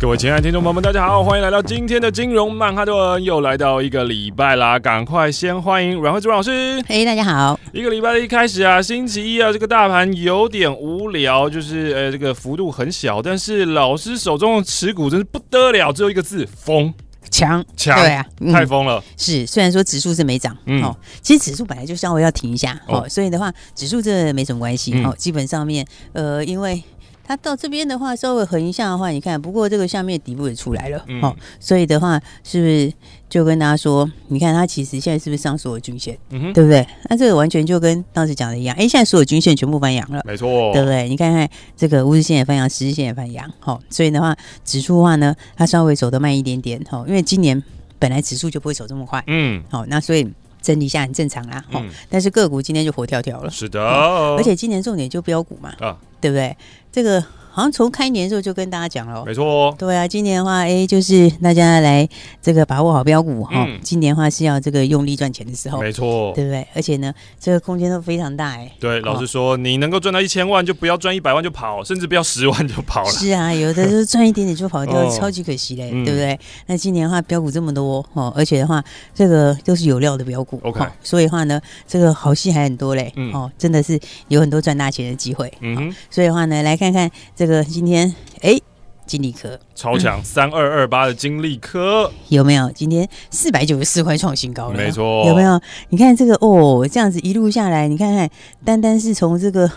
各位亲爱的听众朋友们，大家好，欢迎来到今天的金融曼哈顿，又来到一个礼拜啦，赶快先欢迎阮慧珠老师。嘿，大家好。一个礼拜的一开始啊，星期一啊，这个大盘有点无聊，就是呃，这个幅度很小，但是老师手中的持股真是不得了，只有一个字：疯。强强，对啊，嗯、太疯了。是，虽然说指数是没涨，嗯，哦，其实指数本来就稍微要停一下，哦，哦所以的话，指数这没什么关系，嗯、哦，基本上面，呃，因为。它到这边的话，稍微横一下的话，你看，不过这个下面底部也出来了，嗯、哦，所以的话，是不是就跟大家说，你看它其实现在是不是上所有均线，嗯哼，对不对？那这个完全就跟当时讲的一样，哎，现在所有均线全部翻阳了，没错，对不对？你看看这个五日线也翻阳，十日线也翻阳，好、哦，所以的话，指数的话呢，它稍微走得慢一点点，哈、哦，因为今年本来指数就不会走这么快，嗯，好、哦，那所以整理一下很正常啦，哈、哦，嗯、但是个股今天就活跳跳了，是的、哦，而且今年重点就标股嘛，啊，对不对？这个。好像从开年的时候就跟大家讲了，没错、哦，对啊，今年的话，哎，就是大家来这个把握好标股哈。嗯、今年的话是要这个用力赚钱的时候，没错，对不对？而且呢，这个空间都非常大哎。对，老实说，哦、你能够赚到一千万，就不要赚一百万就跑，甚至不要十万就跑了。是啊，有的就是赚一点点就跑掉，哦、超级可惜嘞，对不对？嗯、那今年的话，标股这么多哦，而且的话，这个都是有料的标股，OK、哦。所以的话呢，这个好戏还很多嘞，嗯、哦，真的是有很多赚大钱的机会。嗯、哦，所以的话呢，来看看这个今天。哎，金利科超强三二二八的金利科有没有？今天四百九十四块创新高了，没错，有没有？你看这个哦，这样子一路下来，你看看，单单是从这个。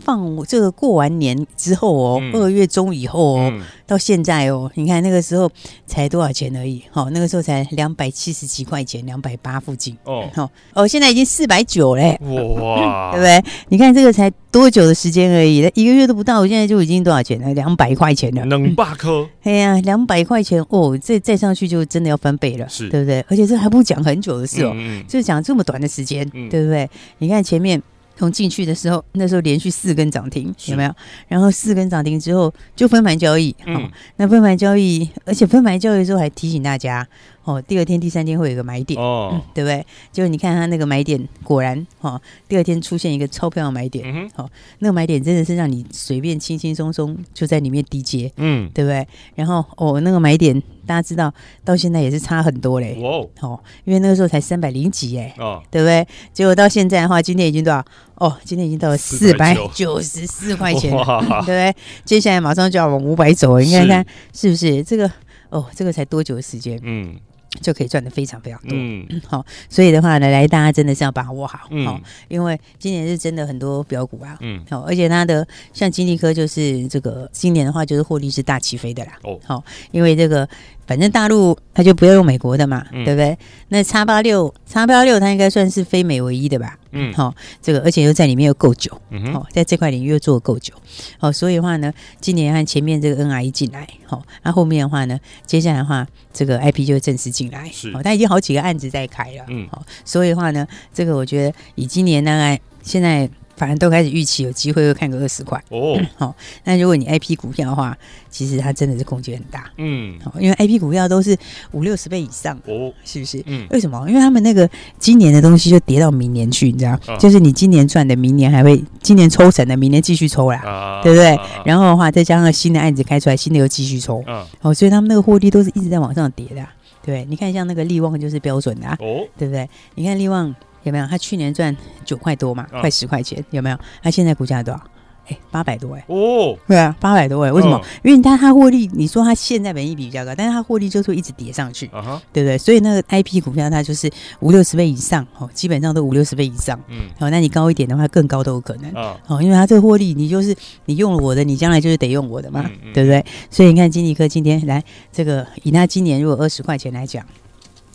放这个过完年之后哦，二、嗯、月中以后哦，嗯、到现在哦，你看那个时候才多少钱而已，好，那个时候才两百七十几块钱，两百八附近。哦，好哦，现在已经四百九嘞，哇，对不对？你看这个才多久的时间而已，一个月都不到，现在就已经多少钱了？两百块钱了，两百颗，哎呀，两百块钱哦，这再上去就真的要翻倍了，是。对不对？而且这还不讲很久的事哦，就讲这么短的时间，嗯、对不对？你看前面。从进去的时候，那时候连续四根涨停，有没有？然后四根涨停之后就分盘交易，嗯、哦，那分盘交易，而且分盘交易的时候还提醒大家，哦，第二天、第三天会有个买点，哦、嗯，对不对？就你看它那个买点，果然，哦，第二天出现一个超漂亮买点，嗯哼，哦，那个买点真的是让你随便轻轻松松就在里面低接，嗯，对不对？然后，哦，那个买点。大家知道，到现在也是差很多嘞。哦，哦，因为那个时候才三百零几哎，哦，对不对？结果到现在的话，今天已经多少？哦，今天已经到了四百九十四块钱，哇对不对？接下来马上就要往五百走，你看看是不是？这个哦，这个才多久的时间？嗯。就可以赚的非常非常多，嗯，好，所以的话呢，来大家真的是要把握好，好，嗯，因为今年是真的很多标股啊，嗯，好，而且它的像金利科就是这个今年的话就是获利是大起飞的啦，哦，好，因为这个反正大陆它就不要用美国的嘛，嗯，对不对？那叉八六叉八六它应该算是非美唯一的吧。嗯，好，这个而且又在里面又够久，嗯哼，好，在这块领域又做得够久，好，所以的话呢，今年看前面这个 NRE 进来，好，那后面的话呢，接下来的话，这个 IP 就正式进来，是，好，它已经好几个案子在开了，嗯，好，所以的话呢，这个我觉得以今年大概现在。反正都开始预期有机会会看个二十块。哦，好，那如果你 IP 股票的话，其实它真的是空间很大，嗯，好，因为 IP 股票都是五六十倍以上哦，是不是？嗯，为什么？因为他们那个今年的东西就跌到明年去，你知道，啊、就是你今年赚的，明年还会今年抽成的，明年继续抽啦，啊、对不对？然后的话，再加上新的案子开出来，新的又继续抽，啊、哦，所以他们那个获利都是一直在往上叠的，对，你看像那个利旺就是标准的，啊，哦，对不对？你看利旺。有没有？他去年赚九块多嘛，快十块钱，有没有？他现在股价多少？哎，八百多哎。哦，对啊，八百多哎。为什么？因为他他获利，你说他现在本益比比较高，但是他获利就是会一直叠上去，对不对？所以那个 IP 股票它就是五六十倍以上哦，基本上都五六十倍以上。嗯，好，那你高一点的话，更高都有可能。哦，因为它这个获利，你就是你用了我的，你将来就是得用我的嘛，对不对？所以你看金利科今天来这个，以他今年如果二十块钱来讲。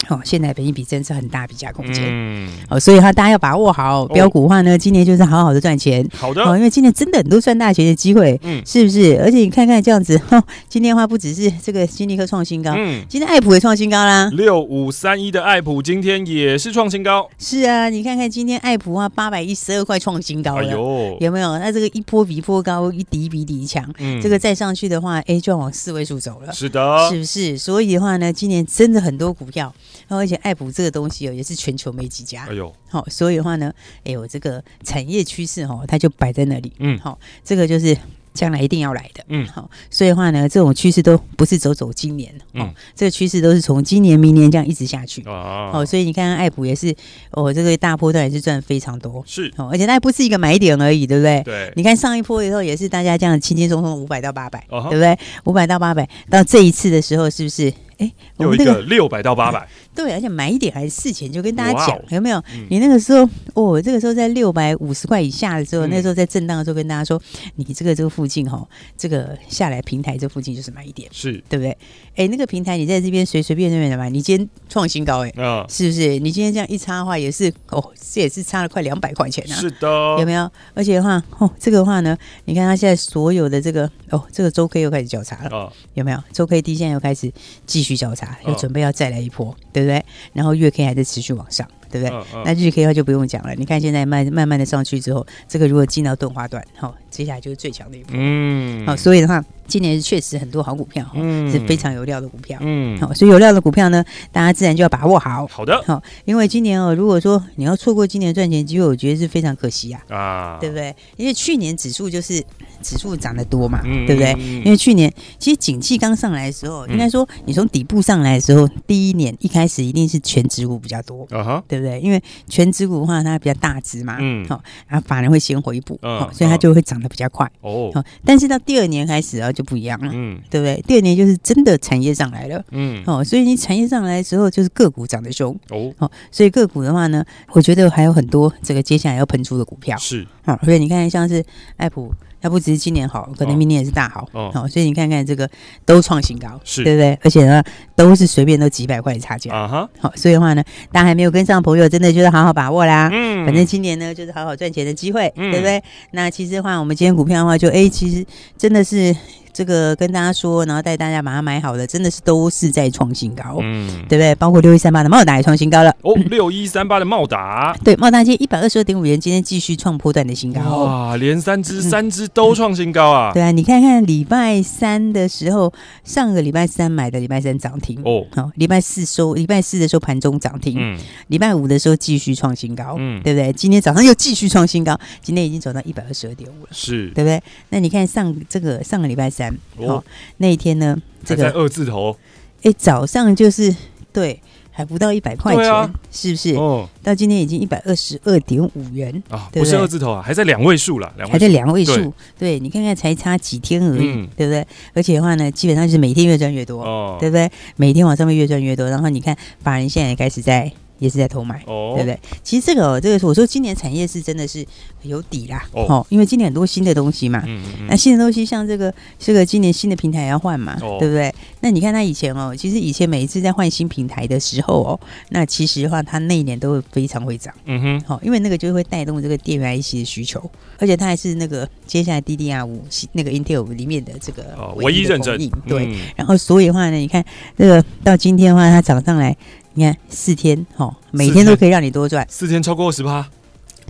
哦，现在本益比真是很大比价空间，嗯，哦，所以哈，大家要把握好标股的话呢，今年就是好好的赚钱，好的，哦，因为今年真的很多赚大钱的机会，嗯，是不是？而且你看看这样子，哈，今天的话不只是这个金立科创新高，嗯，今天爱普也创新高啦，六五三一的爱普今天也是创新高，是啊，你看看今天爱普啊，八百一十二块创新高了，有没有？那这个一波比一波高，一底比一底强，嗯，这个再上去的话，哎，就要往四位数走了，是的，是不是？所以的话呢，今年真的很多股票。而且爱普这个东西哦，也是全球没几家。哎呦，好，所以的话呢，哎呦，这个产业趋势哈，它就摆在那里。嗯，好，这个就是将来一定要来的。嗯，好，所以的话呢，这种趋势都不是走走今年，哦，这个趋势都是从今年、明年这样一直下去。哦，所以你看看爱普也是，哦，这个大波段也是赚非常多。是，哦，而且它也不是一个买点而已，对不对？对。你看上一波以后也是大家这样轻轻松松五百到八百，对不对？五百到八百，到这一次的时候是不是？哎，有一个六百到 八百。对，而且买一点还是事前就跟大家讲，有没有？你那个时候哦，这个时候在六百五十块以下的时候，那时候在震荡的时候跟大家说，你这个这个附近哈，这个下来平台这附近就是买一点，是对不对？哎，那个平台你在这边随随便便的买，你今天创新高哎，啊，是不是？你今天这样一差的话，也是哦，这也是差了快两百块钱啊，是的，有没有？而且的话哦，这个的话呢，你看它现在所有的这个哦，这个周 K 又开始交叉了，有没有？周 K D 现在又开始继续交叉，又准备要再来一波，对不对？然后月 K 还在持续往上，对不对？嗯嗯、那日 K 的话就不用讲了。你看现在慢慢慢的上去之后，这个如果进到钝化段，好、哦，接下来就是最强的一波。嗯，好、哦，所以的话。今年确实很多好股票，嗯，是非常有料的股票，嗯，好，所以有料的股票呢，大家自然就要把握好。好的，好，因为今年哦，如果说你要错过今年赚钱机会，我觉得是非常可惜啊，啊，对不对？因为去年指数就是指数涨得多嘛，嗯、对不对？因为去年其实景气刚上来的时候，嗯、应该说你从底部上来的时候，第一年一开始一定是权值股比较多，啊哈，对不对？因为全指股的话，它比较大只嘛，嗯，好，然后法人会先回补，好，所以它就会涨得比较快，哦，好，但是到第二年开始啊，就不一样了，嗯。对不对？第二年就是真的产业上来了，嗯，哦，所以你产业上来之后，就是个股涨得凶，哦，好，所以个股的话呢，我觉得还有很多这个接下来要喷出的股票，是，好、哦，所以你看像是爱普。它不只是今年好，可能明年也是大好。哦，好，所以你看看这个都创新高，是对不对？而且呢，都是随便都几百块的差价。啊哈，好，所以的话呢，大家还没有跟上的朋友，真的就是好好把握啦。嗯，反正今年呢，就是好好赚钱的机会，对不对？那其实的话，我们今天股票的话，就哎，其实真的是这个跟大家说，然后带大家把它买好的，真的是都是在创新高，嗯，对不对？包括六一三八的茂达也创新高了。哦，六一三八的茂达，对，茂达今天一百二十二点五元，今天继续创波段的新高。哇，连三只，三只。都创新高啊！对啊，你看看礼拜三的时候，上个礼拜三买的，礼拜三涨停哦。好，礼拜四收，礼拜四的时候盘中涨停。嗯，礼拜五的时候继续创新高。嗯，对不对？今天早上又继续创新高，今天已经走到一百二十二点五了。是，对不对？那你看上这个上个礼拜三，哦，那一天呢，这个二字头，哎，早上就是对。还不到一百块钱，啊、是不是？哦，到今天已经一百二十二点五元啊，不是二字头啊，还在两位数了，还在两位数。对，你看看才差几天而已，嗯、对不对？而且的话呢，基本上就是每天越赚越多，哦，对不对？每天往上面越赚越多，然后你看法人现在也开始在。也是在偷买，哦、对不对？其实这个、哦，这个我说今年产业是真的是有底啦，哦，因为今年很多新的东西嘛，嗯嗯，那新的东西像这个，这个今年新的平台要换嘛，哦、对不对？那你看他以前哦，其实以前每一次在换新平台的时候哦，那其实的话，他那一年都会非常会涨，嗯哼，好，因为那个就会带动这个电源 IC 的需求，而且它还是那个接下来 DDR 五那个 Intel 里面的这个唯一认证，对，嗯、然后所以的话呢，你看这个到今天的话，它涨上来。你看四天，哦，每天都可以让你多赚，四天超过二十趴。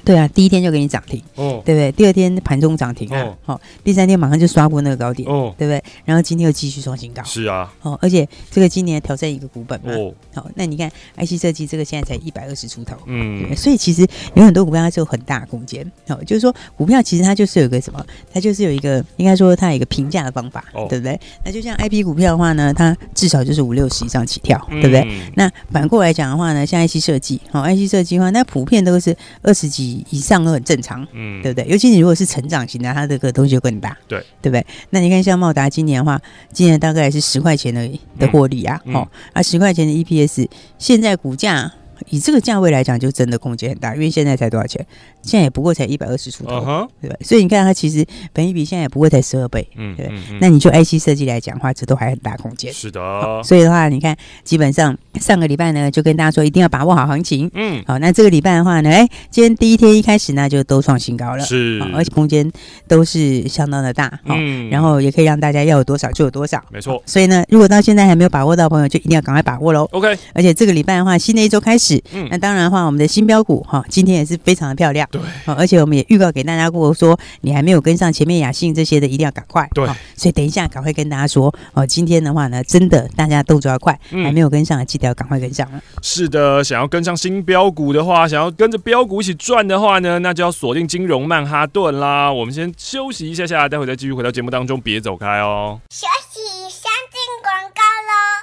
对啊，第一天就给你涨停，哦，对不对？第二天盘中涨停啊，好，第三天马上就刷过那个高点，哦，对不对？然后今天又继续创新高，是啊，哦，而且这个今年挑战一个股本嘛，哦，好，那你看 IC 设计这个现在才一百二十出头，嗯，所以其实有很多股票它是有很大空间，哦，就是说股票其实它就是有个什么，它就是有一个应该说它有一个评价的方法，对不对？那就像 IP 股票的话呢，它至少就是五六十以上起跳，对不对？那反过来讲的话呢，像 IC 设计，好，IC 设计的话，那普遍都是二十几。以上都很正常，嗯，对不对？尤其你如果是成长型的，它这个东西就更大，对，对不对？那你看像茂达今年的话，今年大概是十块钱的的获利啊，哦，啊十块钱的 EPS，现在股价以这个价位来讲，就真的空间很大，因为现在才多少钱？现在也不过才一百二十出头，uh huh. 对吧？所以你看它其实本益比现在也不过才十二倍，嗯，对。嗯嗯、那你就 IC 设计来讲的话，这都还很大空间。是的。所以的话，你看，基本上上个礼拜呢，就跟大家说一定要把握好行情。嗯。好，那这个礼拜的话呢，哎，今天第一天一开始呢，就都创新高了，是，而且空间都是相当的大，嗯，然后也可以让大家要有多少就有多少，没错。所以呢，如果到现在还没有把握到的朋友，就一定要赶快把握喽。OK。而且这个礼拜的话，新的一周开始，嗯，那当然的话，我们的新标股哈，今天也是非常的漂亮，对。而且我们也预告给大家过，说你还没有跟上前面雅信这些的，一定要赶快，对。所以等一下赶快跟大家说，哦，今天的话呢，真的大家动作要快，还没有跟上的，记得要赶快跟上了。是的，想要跟上新标股的话，想要跟着标股一起赚的话呢，那就要锁定金融曼哈顿啦。我们先休息一下下，待会再继续回到节目当中，别走开哦。休息，先进广告喽。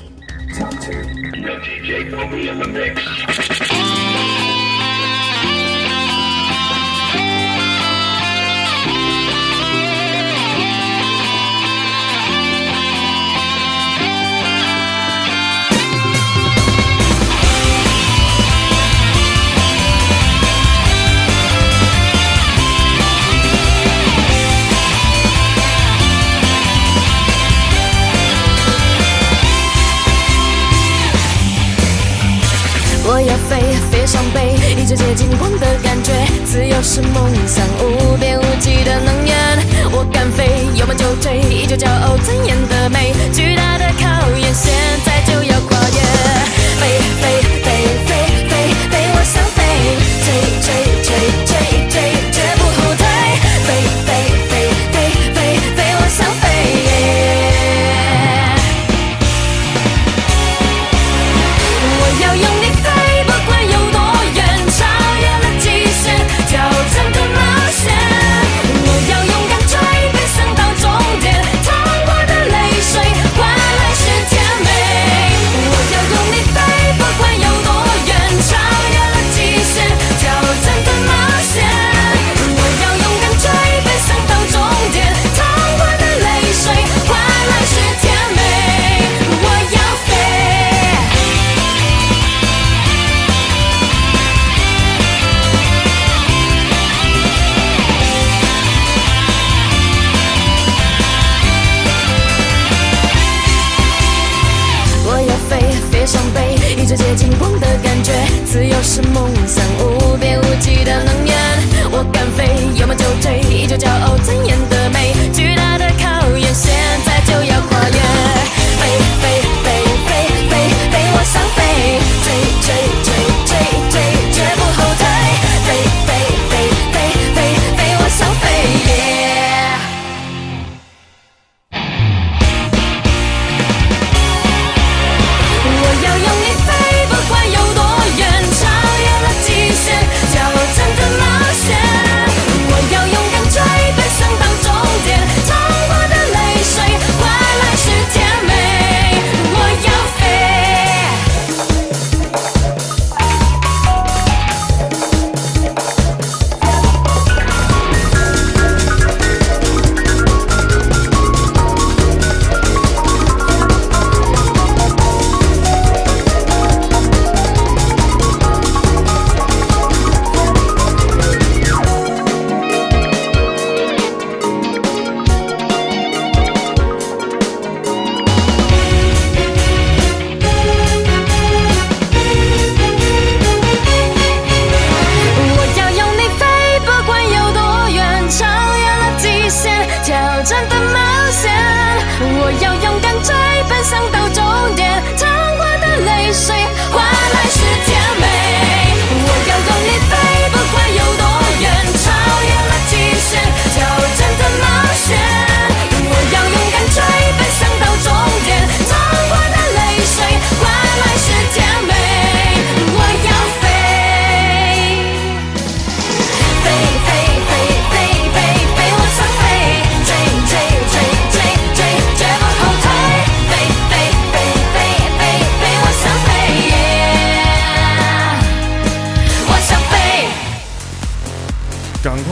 我要飞，飞上北。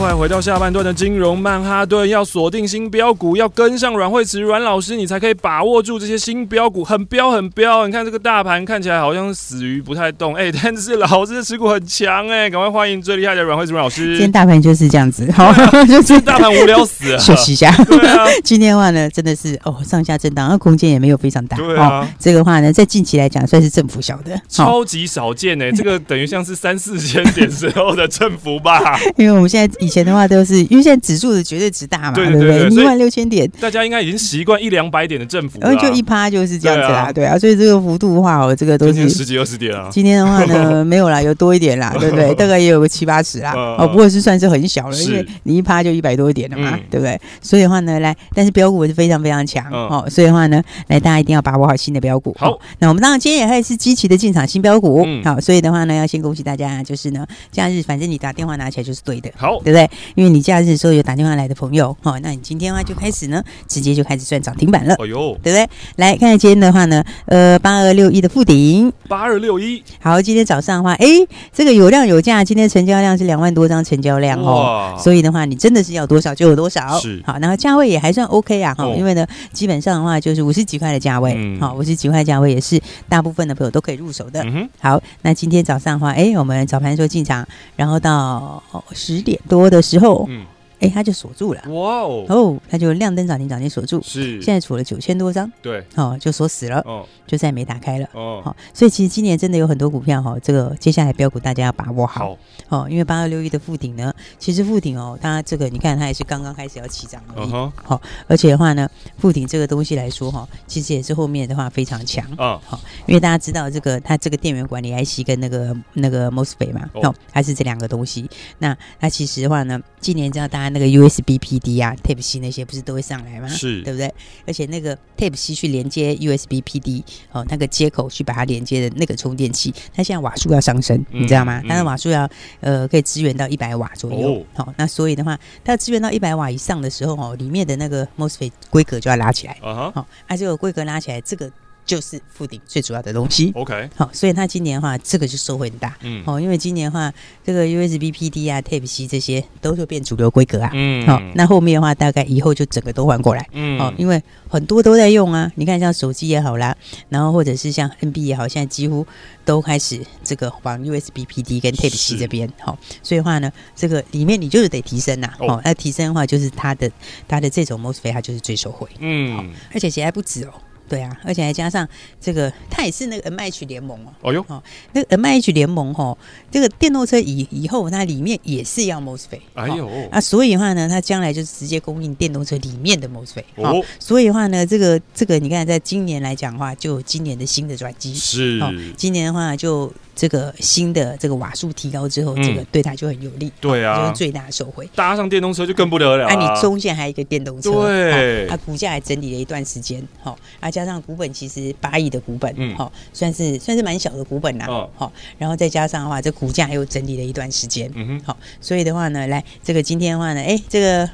快回到下半段的金融曼哈顿，要锁定新标股，要跟上阮慧慈阮老师，你才可以把握住这些新标股，很标很标。你看这个大盘看起来好像死鱼不太动，哎、欸，但是老师的持股很强，哎，赶快欢迎最厉害的阮慧慈阮老师。今天大盘就是这样子，好、啊，就是大盘无聊死了，休息一下。对啊，今天的话呢，真的是哦，上下震荡，那空间也没有非常大。对啊，哦、这个话呢，在近期来讲算是振幅小的，超级少见哎，这个等于像是三四千点时候的振幅吧。因为我们现在以前的话都是。因为现在指数的绝对值大嘛，对不对？一万六千点，大家应该已经习惯一两百点的振幅，然后就一趴就是这样子啦，对啊。所以这个幅度的话，哦，这个都是十几二十点啊。今天的话呢，没有啦，有多一点啦，对不对？大概也有个七八十啦，哦，不过是算是很小了，因为你一趴就一百多点了嘛，对不对？所以的话呢，来，但是标股是非常非常强哦，所以的话呢，来大家一定要把握好新的标股。好，那我们当然今天也还是积极的进场新标股，好，所以的话呢，要先恭喜大家，就是呢，假日反正你打电话拿起来就是对的，好，对不对？因为你假日的时候有打电话来。的朋友，好，那你今天的话就开始呢，直接就开始赚涨停板了，哎呦，对不对？来看看今天的话呢，呃，八二六一的附顶，八二六一，好，今天早上的话，哎，这个有量有价，今天成交量是两万多张成交量哦，所以的话，你真的是要多少就有多少，是。好，然后价位也还算 OK 啊，哈，因为呢，基本上的话就是五十几块的价位，好，五十几块价位也是大部分的朋友都可以入手的，嗯好，那今天早上的话，哎，我们早盘时候进场，然后到十点多的时候，哎，它就锁住了，哇哦，哦，它就亮灯涨停，涨停锁住，是，现在锁了九千多张，对，哦，就锁死了，哦，就再没打开了，哦，好，所以其实今年真的有很多股票哈，这个接下来标股大家要把握好，哦，因为八二六一的富鼎呢，其实富鼎哦，它这个你看它也是刚刚开始要起涨而已，好，而且的话呢，富鼎这个东西来说哈，其实也是后面的话非常强，啊，好，因为大家知道这个它这个电源管理 IC 跟那个那个 MOSFET 嘛，哦，还是这两个东西，那它其实的话呢，今年知道大家。那个 USB PD 啊，Type C 那些不是都会上来吗？是，对不对？而且那个 Type C 去连接 USB PD 哦，那个接口去把它连接的那个充电器，它现在瓦数要上升，嗯、你知道吗？它的瓦数要呃可以支援到一百瓦左右。好、哦哦，那所以的话，它要支援到一百瓦以上的时候哦，里面的那个 MOSFET 规格就要拉起来。啊哈，好，啊这个规格拉起来，这个。就是富鼎最主要的东西，OK，好，所以它今年的话，这个就收获很大，嗯，哦，因为今年的话，这个 USB PD 啊、Type C 这些都是变主流规格啊，嗯，好，那后面的话，大概以后就整个都换过来，嗯，哦，因为很多都在用啊，你看像手机也好啦，然后或者是像 NB 也好，现在几乎都开始这个往 USB PD 跟 Type C 这边，好，所以的话呢，这个里面你就是得提升呐，哦，那提升的话，就是它的它的这种 MOSFET 它就是最受惠，嗯，而且其实还不止哦。对啊，而且还加上这个，它也是那个 MIH 联盟哦。哦哟，哦，那个 MIH 联盟哦，这个电动车以以后它里面也是要 MOSFET。哎呦，啊，所以的话呢，它将来就是直接供应电动车里面的 MOSFET。哦，所以的话呢，这个这个你看，在今年来讲的话，就今年的新的转机是，哦，今年的话就。这个新的这个瓦数提高之后，嗯、这个对它就很有利，对啊，就是最大的受惠。搭上电动车就更不得了，啊，啊你中线还有一个电动车，对，啊、股价还整理了一段时间，好，哦，啊加上股本其实八亿的股本，嗯，好，哦，算是算是蛮小的股本啦，好，哦，然后再加上的话，这股价又整理了一段时间，嗯哼，好，所以的话呢，来这个今天的话呢，哎，这个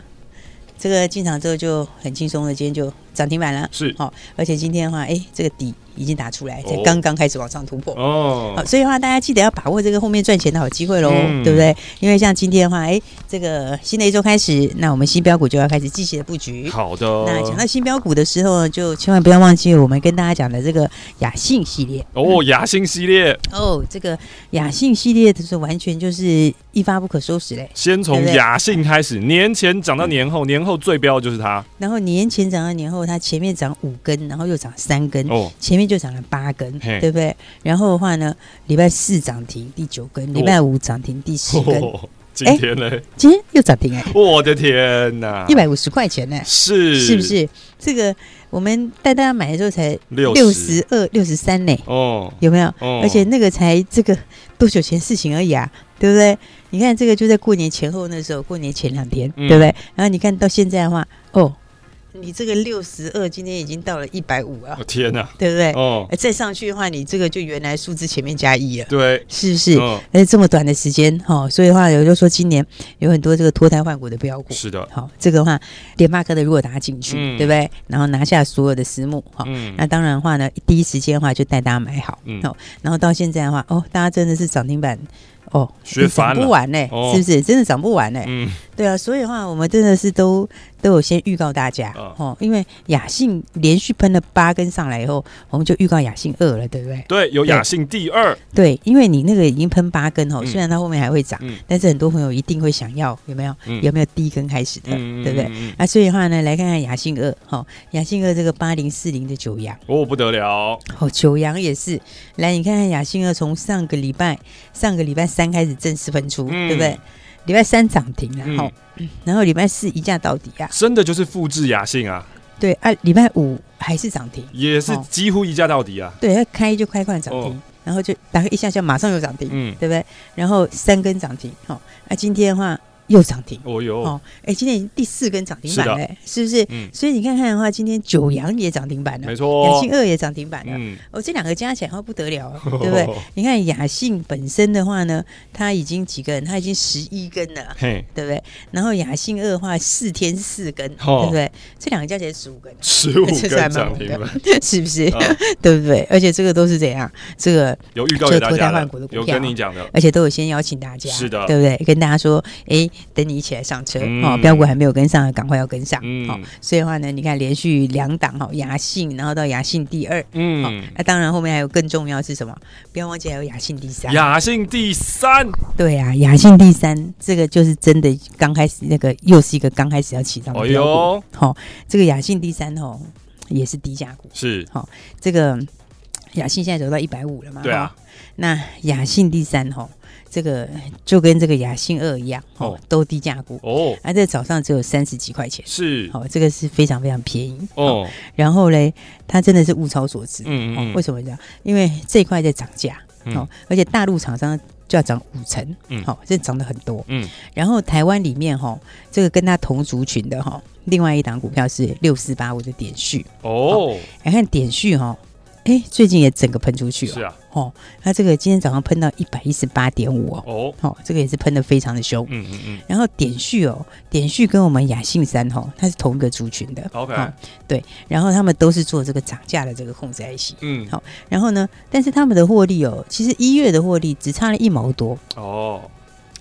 这个进场之后就很轻松的，今天就涨停板了，是，好，哦，而且今天的话，哎，这个底。已经打出来，才刚刚开始往上突破哦。好，所以的话，大家记得要把握这个后面赚钱的好机会喽，嗯、对不对？因为像今天的话，哎，这个新的一周开始，那我们新标股就要开始积极的布局。好的。那讲到新标股的时候，就千万不要忘记我们跟大家讲的这个雅信系列哦，雅信系列哦，这个雅信系列就是完全就是一发不可收拾嘞。先从雅信开始，年前涨到年后，年后最标就是它。然后年前涨到年后，它前面涨五根，然后又涨三根哦，前面。就涨了八根，对不对？然后的话呢，礼拜四涨停第九根，礼拜五涨停第十根。哦、今天呢？今天又涨停哎！我的天哪！一百五十块钱呢？是，是不是？这个我们带大家买的时候才六十二、六十三呢。哦，有没有？哦，而且那个才这个多久前事情而已啊，对不对？你看这个就在过年前后那时候，过年前两天，嗯、对不对？然后你看到现在的话，哦。你这个六十二，今天已经到了一百五啊。我天哪，对不对？哦，再上去的话，你这个就原来数字前面加一了。对，是不是？而且这么短的时间，哈，所以的话，有就说今年有很多这个脱胎换骨的标股。是的，好，这个的话，联发科的如果打进去，对不对？然后拿下所有的私募，哈，那当然的话呢，第一时间的话就带大家买好，好，然后到现在的话，哦，大家真的是涨停板。哦，学涨不完呢，哦、是不是？真的涨不完呢？嗯，对啊，所以的话，我们真的是都都有先预告大家哦，哦，因为雅信连续喷了八根上来以后，我们就预告雅信二了，对不对？对，有雅信第二。对，因为你那个已经喷八根哦，嗯、虽然它后面还会涨，嗯、但是很多朋友一定会想要，有没有？嗯、有没有第一根开始的？嗯、对不对？那、啊、所以的话呢，来看看雅信二，哈、哦，雅信二这个八零四零的九阳哦，不得了，哦，九阳也是，来你看看雅信二从上个礼拜上个礼拜三开始正式。喷出，嗯、对不对？礼拜三涨停，了，好，嗯、然后礼拜四一价到底啊！真的就是复制雅信啊！对啊，礼拜五还是涨停，也是几乎一价到底啊！对，它开就开快涨停，哦、然后就打开一下就马上又涨停，嗯，对不对？然后三根涨停，好，那今天的话。又涨停哦哟哦，哎，今天已经第四根涨停板了，是不是？嗯，所以你看看的话，今天九阳也涨停板了，没错，雅信二也涨停板了，嗯，哦，这两个加起来的话不得了，对不对？你看雅信本身的话呢，它已经几根？它已经十一根了，对不对？然后雅信二的话，四天四根，对不对？这两个加起来十五根，十五根涨停板，是不是？对不对？而且这个都是怎样？这个有预告给大家的，有跟你讲的，而且都有先邀请大家，是的，对不对？跟大家说，哎。等你一起来上车哦，标股还没有跟上，赶快要跟上哦。所以的话呢，你看连续两档哈，雅信，然后到雅信第二，嗯，那当然后面还有更重要是什么？不要忘记还有雅信第三。雅信第三，对啊，雅信第三，这个就是真的刚开始那个又是一个刚开始要起涨的标股。好，这个雅信第三哦，也是低价股，是好，这个雅信现在走到一百五了嘛？对啊，那雅信第三哈。这个就跟这个雅信二一样哦，都低价股。哦，而在早上只有三十几块钱，是。哦，这个是非常非常便宜哦。然后嘞，它真的是物超所值，嗯嗯，为什么这样？因为这一块在涨价哦，而且大陆厂商就要涨五成，嗯，好，这涨得很多，嗯。然后台湾里面哈，这个跟它同族群的哈，另外一档股票是六四八五的点序哦，来看点序哈。哎，最近也整个喷出去了，是啊，哦，那这个今天早上喷到一百一十八点五哦，哦，哦，这个也是喷的非常的凶，嗯嗯嗯，然后点序哦，点序跟我们雅信三哦，它是同一个族群的，OK，对，然后他们都是做这个涨价的这个控制 IC，嗯，好，然后呢，但是他们的获利哦，其实一月的获利只差了一毛多，哦，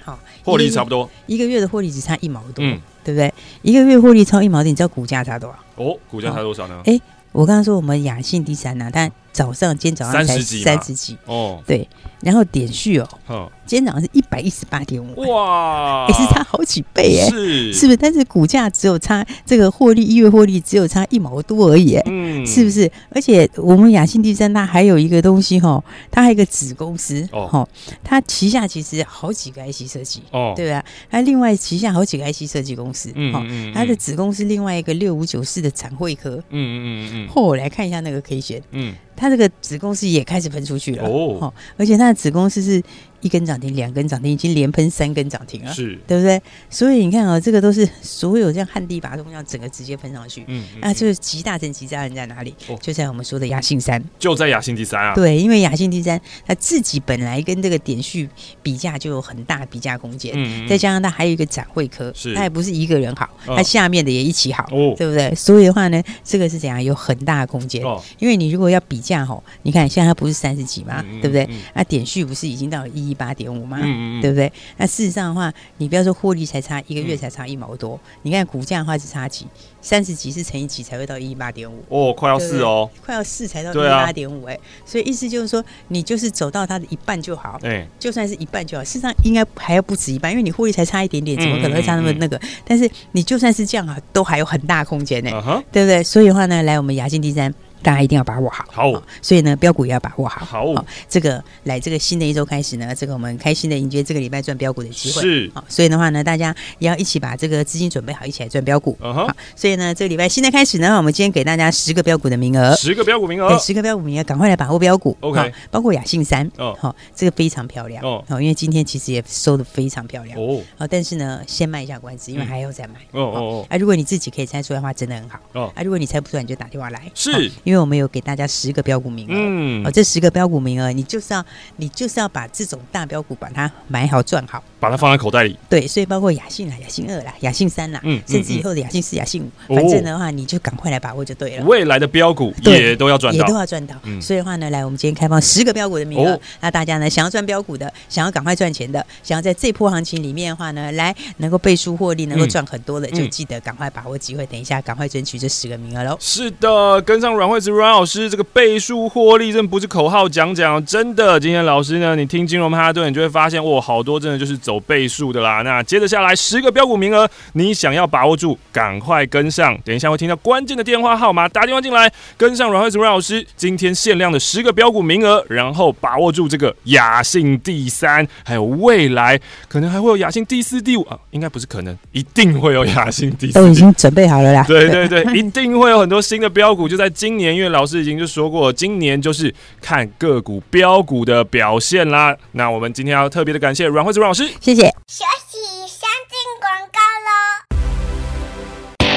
好，获利差不多，一个月的获利只差一毛多，嗯，对不对？一个月获利超一毛多，你知道股价差多少？哦，股价差多少呢？哎。我刚刚说我们雅信第三呢、但早上今天早上才三十几。哦，对，然后点序哦。哦今天早上是一百一十八点五，哇，也是差好几倍哎，是。是不是？但是股价只有差这个获利，一月获利只有差一毛多而已，嗯，是不是？而且我们雅信第三，它还有一个东西哈，它还有一个子公司哦，它旗下其实好几个 IC 设计哦，对吧？它另外旗下好几个 IC 设计公司，嗯嗯，它的子公司另外一个六五九四的展会科，嗯嗯嗯嗯，后我来看一下那个 K 线，嗯，它这个子公司也开始喷出去了哦，而且他的子公司是。一根涨停，两根涨停，已经连喷三根涨停了，是对不对？所以你看啊、哦，这个都是所有这样旱地拔葱，这样整个直接喷上去。嗯，嗯，那就是集大成、集大人在哪里？哦、就在我们说的雅信三，就在雅信第三啊。对，因为雅信第三，它自己本来跟这个点序比价就有很大的比价空间，嗯，嗯，再加上它还有一个展会科，是它也不是一个人好，它下面的也一起好，哦，对不对？所以的话呢，这个是怎样？有很大的空间。哦，因为你如果要比价吼，你看现在它不是三十几吗？对不对？那点序不是已经到了一一八点五嘛？嗯嗯，对不对？那事实上的话，你不要说获利才差一个月才差一毛多，嗯、你看股价的话是差几？三十几是乘以几才会到一一八点五？哦，快要四哦，快要四才到一一八点五哎，所以意思就是说，你就是走到它的一半就好，哎，就算是一半就好。事实上应该还要不止一半，因为你获利才差一点点，怎么可能会差那么那个？但是你就算是这样啊，都还有很大空间呢，uh 对不对？所以的话呢，来我们雅信第三。大家一定要把握好。好，所以呢，标股也要把握好。好，好这个来这个新的一周开始呢，这个我们开心的迎接这个礼拜赚标股的机会。是，好，所以的话呢，大家也要一起把这个资金准备好，一起来赚标股。嗯哼。好，所以呢，这个礼拜新的开始呢，我们今天给大家十个标股的名额，十个标股名额，十个标股名额，赶快来把握标股。OK，包括雅信三，哦，好，这个非常漂亮哦，因为今天其实也收的非常漂亮哦。好，但是呢，先卖一下关子，因为还要再买。哦哦哦。哎，如果你自己可以猜出来的话，真的很好。哦。哎，如果你猜不出来，你就打电话来。是，因为我们有给大家十个标股名额。嗯。哦，这十个标股名额，你就是要，你就是要把这种大标股把它买好赚好，把它放在口袋里。对，所以包括雅信啦、雅信二啦、雅信三啦，嗯，甚至以后的雅信四、雅信五，反正的话，你就赶快来把握就对了。未来的标股也都要赚到，也都要赚到。所以的话呢，来，我们今天开放十个标股的名额，那大家呢，想要赚标股的，想要赶快赚钱的，想要在这波行情里面的话呢，来能够倍数获利，能够赚很多的，就记得赶快把握机会，等一下赶快争取这十个名额喽。是的，跟上阮惠慈阮老师这个倍数获利，真不是口号讲讲，真的。今天老师呢，你听金融曼哈顿，你就会发现，哇，好多真的就是走倍数的啦。那接着下来十个标股名额，你想要把握住，赶快跟上。等一下会听到关键的电话号码，打电话进来，跟上阮惠慈阮老师今天限量的十个标股名额，然后把握住这个雅信第三，还有未来可能还会有雅信第四、第五啊，应该不是可能，一定会有雅信第四。都已经准备好了啦。对对对，一定会有很多新的标股，就在今年，因为老师已经就说过，今年就是看个股标股的表现啦。那我们今天要特别的感谢阮惠慈阮老师，谢谢。学习先进广告喽。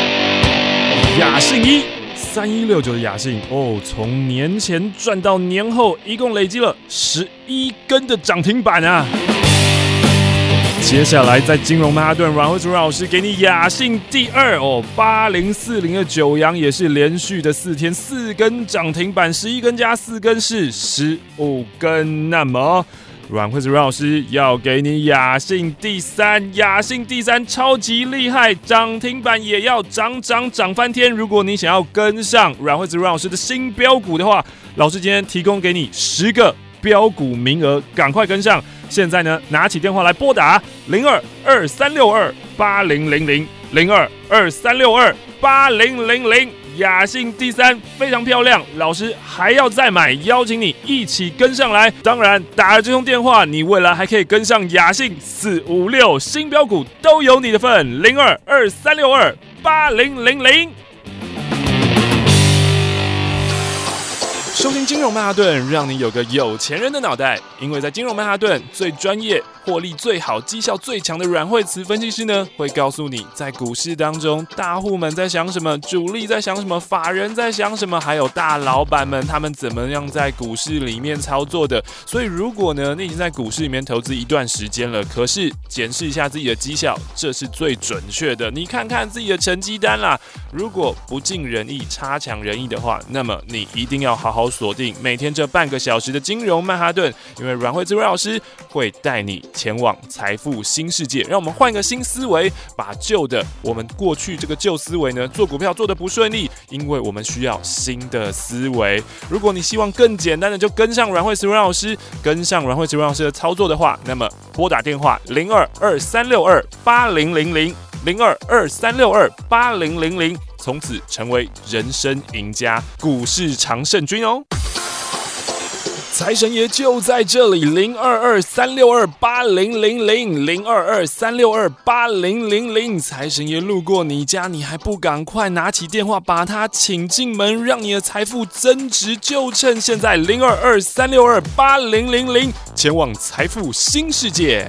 雅信一三一六九的雅信哦，从年前赚到年后，一共累积了十一根的涨停板啊！接下来在金融曼哈顿，阮惠慈阮老师给你雅兴第二哦，八零四零的九阳也是连续的四天四根涨停板，十一根加四根是十五根。那么阮慧子阮老师要给你雅兴第三，雅兴第三超级厉害，涨停板也要涨涨涨翻天。如果你想要跟上阮慧子阮老师的新标股的话，老师今天提供给你十个标股名额，赶快跟上。现在呢，拿起电话来拨打零二二三六二八零零零零二二三六二八零零零，雅信第三非常漂亮，老师还要再买，邀请你一起跟上来。当然，打了这通电话，你未来还可以跟上雅信四五六新标股都有你的份，零二二三六二八零零零。收听金融曼哈顿，让你有个有钱人的脑袋。因为在金融曼哈顿，最专业、获利最好、绩效最强的阮惠慈分析师呢，会告诉你在股市当中，大户们在想什么，主力在想什么，法人在想什么，还有大老板们他们怎么样在股市里面操作的。所以，如果呢，你已经在股市里面投资一段时间了，可是检视一下自己的绩效，这是最准确的。你看看自己的成绩单啦，如果不尽人意、差强人意的话，那么你一定要好好锁定每天这半个小时的金融曼哈顿，因为阮惠慈阮老师会带你前往财富新世界。让我们换一个新思维，把旧的我们过去这个旧思维呢，做股票做得不顺利，因为我们需要新的思维。如果你希望更简单的，就跟上阮惠慈阮老师，跟上阮惠慈阮老师的操作的话，那么拨打电话零二二三六二八零零零零二二三六二八零零零，从此成为人生赢家，股市常胜军哦。财神爷就在这里，零二二三六二八零零零零二二三六二八零零零。财神爷路过你家，你还不赶快拿起电话把他请进门，让你的财富增值，就趁现在零二二三六二八零零零，前往财富新世界。